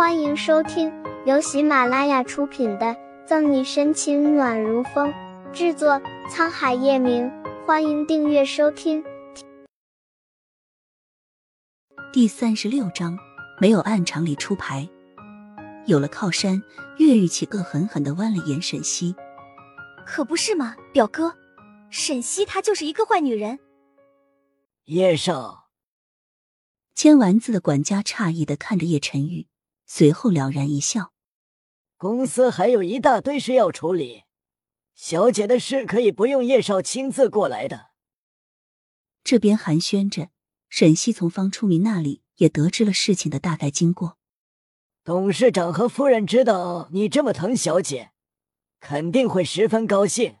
欢迎收听由喜马拉雅出品的《赠你深情暖如风》，制作沧海夜明。欢迎订阅收听。第三十六章，没有按常理出牌。有了靠山，岳玉琪恶狠狠的剜了眼沈西。可不是嘛，表哥，沈西她就是一个坏女人。叶少，签完字的管家诧异的看着叶晨玉，随后了然一笑：“公司还有一大堆事要处理，小姐的事可以不用叶少亲自过来的。”这边寒暄着，沈西从方初明那里也得知了事情的大概经过。董事长和夫人知道你这么疼小姐，肯定会十分高兴。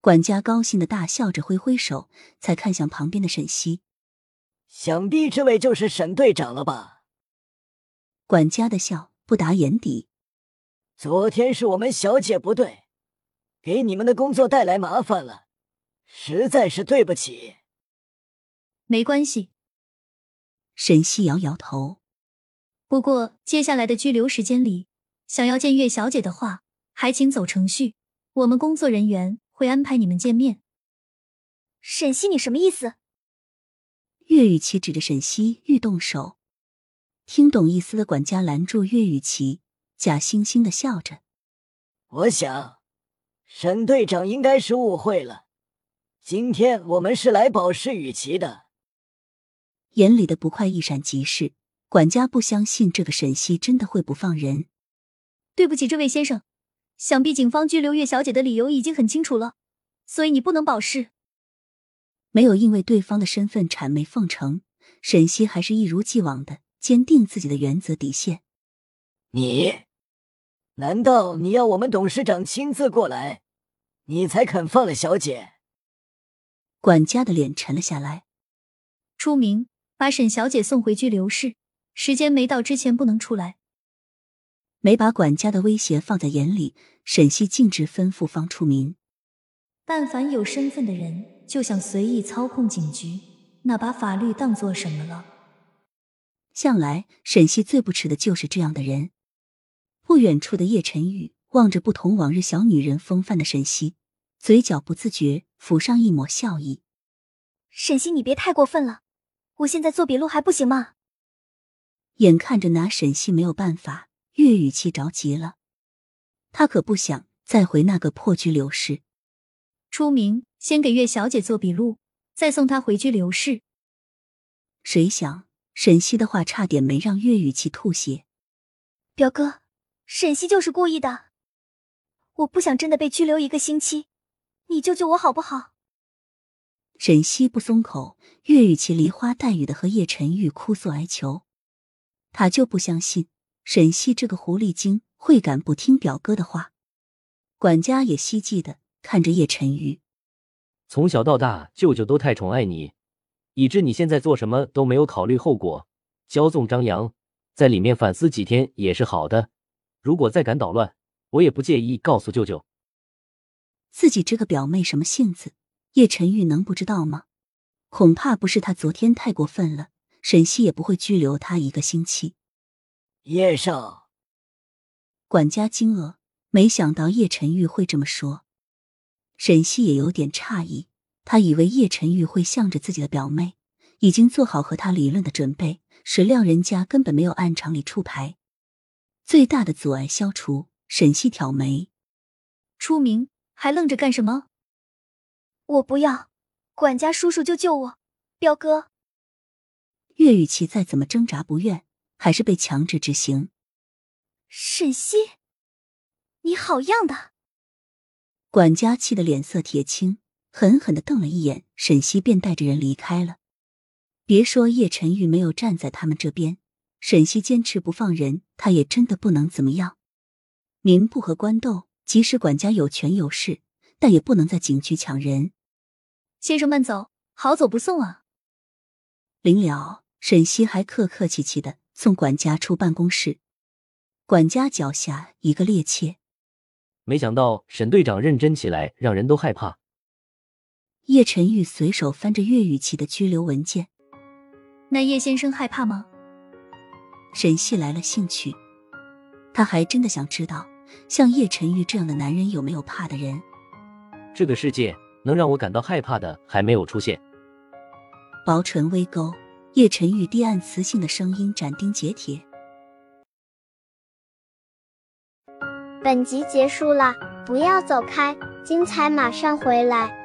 管家高兴的大笑着，挥挥手，才看向旁边的沈西。想必这位就是沈队长了吧？管家的笑不达眼底。昨天是我们小姐不对，给你们的工作带来麻烦了，实在是对不起。没关系。沈西摇摇头。不过接下来的拘留时间里，想要见岳小姐的话，还请走程序，我们工作人员。会安排你们见面。沈西，你什么意思？岳雨琪指着沈西欲动手，听懂意思的管家拦住岳雨琪，假惺惺的笑着：“我想，沈队长应该是误会了。今天我们是来保释雨琪的。”眼里的不快一闪即逝，管家不相信这个沈西真的会不放人。对不起，这位先生。想必警方拘留岳小姐的理由已经很清楚了，所以你不能保释。没有因为对方的身份谄媚奉承，沈西还是一如既往的坚定自己的原则底线。你难道你要我们董事长亲自过来，你才肯放了小姐？管家的脸沉了下来。出明，把沈小姐送回拘留室，时间没到之前不能出来。没把管家的威胁放在眼里，沈西径直吩咐方出明：“但凡有身份的人，就想随意操控警局，那把法律当做什么了？”向来沈西最不耻的就是这样的人。不远处的叶晨玉望着不同往日小女人风范的沈西，嘴角不自觉浮上一抹笑意：“沈西，你别太过分了，我现在做笔录还不行吗？”眼看着拿沈西没有办法。岳雨琪着急了，他可不想再回那个破拘留室。出名，先给岳小姐做笔录，再送她回拘留室。谁想沈西的话差点没让岳雨琪吐血。表哥，沈西就是故意的，我不想真的被拘留一个星期，你救救我好不好？沈西不松口，岳雨琪梨花带雨的和叶晨玉哭诉哀求，他就不相信。沈西这个狐狸精会敢不听表哥的话？管家也希冀的看着叶晨玉。从小到大，舅舅都太宠爱你，以致你现在做什么都没有考虑后果，骄纵张扬，在里面反思几天也是好的。如果再敢捣乱，我也不介意告诉舅舅。自己这个表妹什么性子，叶晨玉能不知道吗？恐怕不是他昨天太过分了，沈西也不会拘留他一个星期。叶少，管家惊愕，没想到叶晨玉会这么说。沈西也有点诧异，他以为叶晨玉会向着自己的表妹，已经做好和他理论的准备，谁料人家根本没有按常理出牌。最大的阻碍消除，沈西挑眉：“出名，还愣着干什么？我不要，管家叔叔就救我，彪哥。”岳雨琪再怎么挣扎不愿。还是被强制执行。沈西，你好样的！管家气得脸色铁青，狠狠的瞪了一眼沈西，便带着人离开了。别说叶晨玉没有站在他们这边，沈西坚持不放人，他也真的不能怎么样。民不和官斗，即使管家有权有势，但也不能在警局抢人。先生慢走，好走不送啊！临了，沈西还客客气气的。送管家出办公室，管家脚下一个趔趄。没想到沈队长认真起来，让人都害怕。叶晨玉随手翻着岳雨琪的拘留文件。那叶先生害怕吗？沈西来了兴趣，他还真的想知道，像叶晨玉这样的男人有没有怕的人。这个世界能让我感到害怕的还没有出现。薄唇微勾，叶晨玉低暗磁性的声音斩钉截铁。本集结束了，不要走开，精彩马上回来。